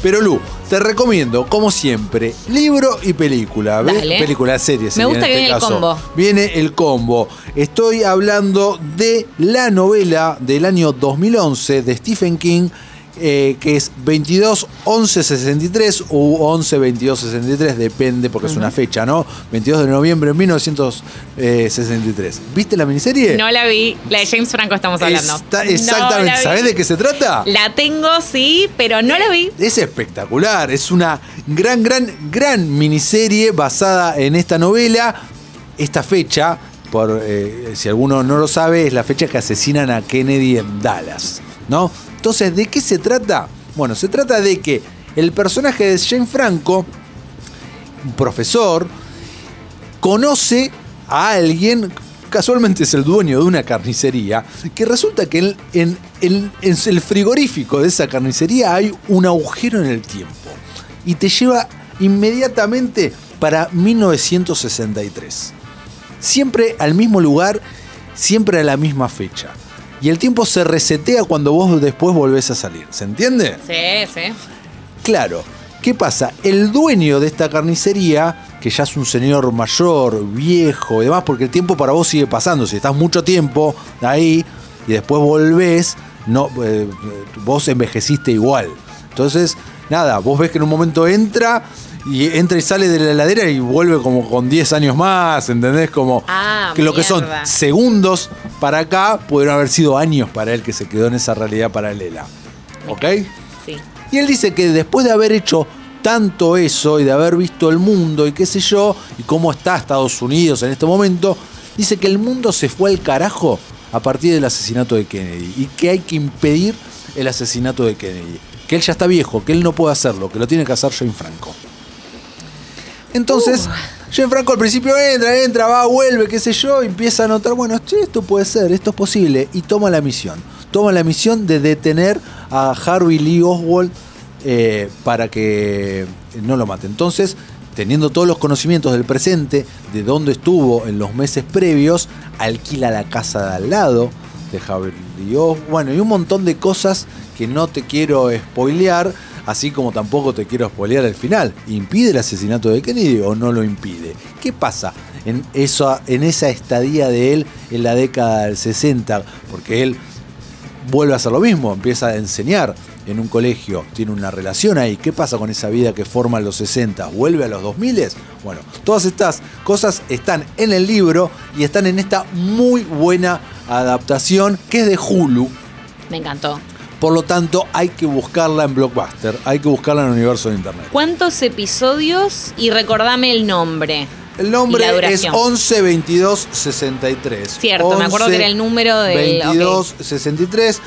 Pero Lu, te recomiendo, como siempre, libro y película. ¿ves? Dale. Película, serie. Me gusta en que este viene el caso. combo. Viene el combo. Estoy hablando de la novela del año 2011 de Stephen King, eh, que es 22 11 63 u 11 22 63, depende porque es una fecha, ¿no? 22 de noviembre de 1963. ¿Viste la miniserie? No la vi. La de James Franco estamos hablando. Está- No exactamente. ¿Sabés de qué se trata? La tengo, sí, pero no la vi. Es espectacular, es una gran, gran, gran miniserie basada en esta novela. Esta fecha, por eh, si alguno no lo sabe, es la fecha que asesinan a Kennedy en Dallas, ¿no? Entonces, ¿de qué se trata? Bueno, se trata de que el personaje de James Franco, un profesor, conoce a alguien, casualmente es el dueño de una carnicería, que resulta que en- en el frigorífico de esa carnicería hay un agujero en el tiempo. Y te lleva inmediatamente para 1963. Siempre al mismo lugar, siempre a la misma fecha. Y el tiempo se resetea cuando vos después volvés a salir. ¿Se entiende? Sí, sí. Claro, ¿qué pasa? El dueño de esta carnicería, que ya es un señor mayor, viejo y demás, porque el tiempo para vos sigue pasando. Si estás mucho tiempo ahí y después volvés, no, eh, vos envejeciste igual. Entonces, nada, vos ves que en un momento entra y entra y sale de la heladera y vuelve como con 10 años más, ¿entendés? Como Ah, que lo que son segundos para acá pudieron haber sido años para él que se quedó en esa realidad paralela. ¿Ok? Sí. Y él dice que después de haber hecho tanto eso y de haber visto el mundo y qué sé yo, y cómo está Estados Unidos en este momento, dice que el mundo se fue al carajo a partir del asesinato de Kennedy y que hay que impedir el asesinato de Kennedy. Que él ya está viejo, que él no puede hacerlo, que lo tiene que hacer Jane Franco. Entonces, Jane Franco al principio entra, entra, va, vuelve, qué sé yo, empieza a notar, bueno, esto puede ser, esto es posible, y toma la misión. Toma la misión de detener a Harvey Lee Oswald eh, para que no lo mate. Entonces, teniendo todos los conocimientos del presente, de dónde estuvo en los meses previos, alquila la casa de al lado de Harvey Lee Oswald, bueno, y un montón de cosas que no te quiero spoilear, así como tampoco te quiero spoilear el final. ¿Impide el asesinato de Kennedy o no lo impide? ¿Qué pasa en, eso, en esa estadía de él en la década del 60? Porque él vuelve a hacer lo mismo, empieza a enseñar en un colegio, tiene una relación ahí. ¿Qué pasa con esa vida que forma los 60? ¿Vuelve a los 2000? Bueno, todas estas cosas están en el libro y están en esta muy buena adaptación que es de Hulu. Me encantó. Por lo tanto, hay que buscarla en Blockbuster, hay que buscarla en el universo de Internet. ¿Cuántos episodios? Y recordame el nombre. El nombre es duración. 11 22 63. Cierto, me acuerdo que era el número del- 22 63.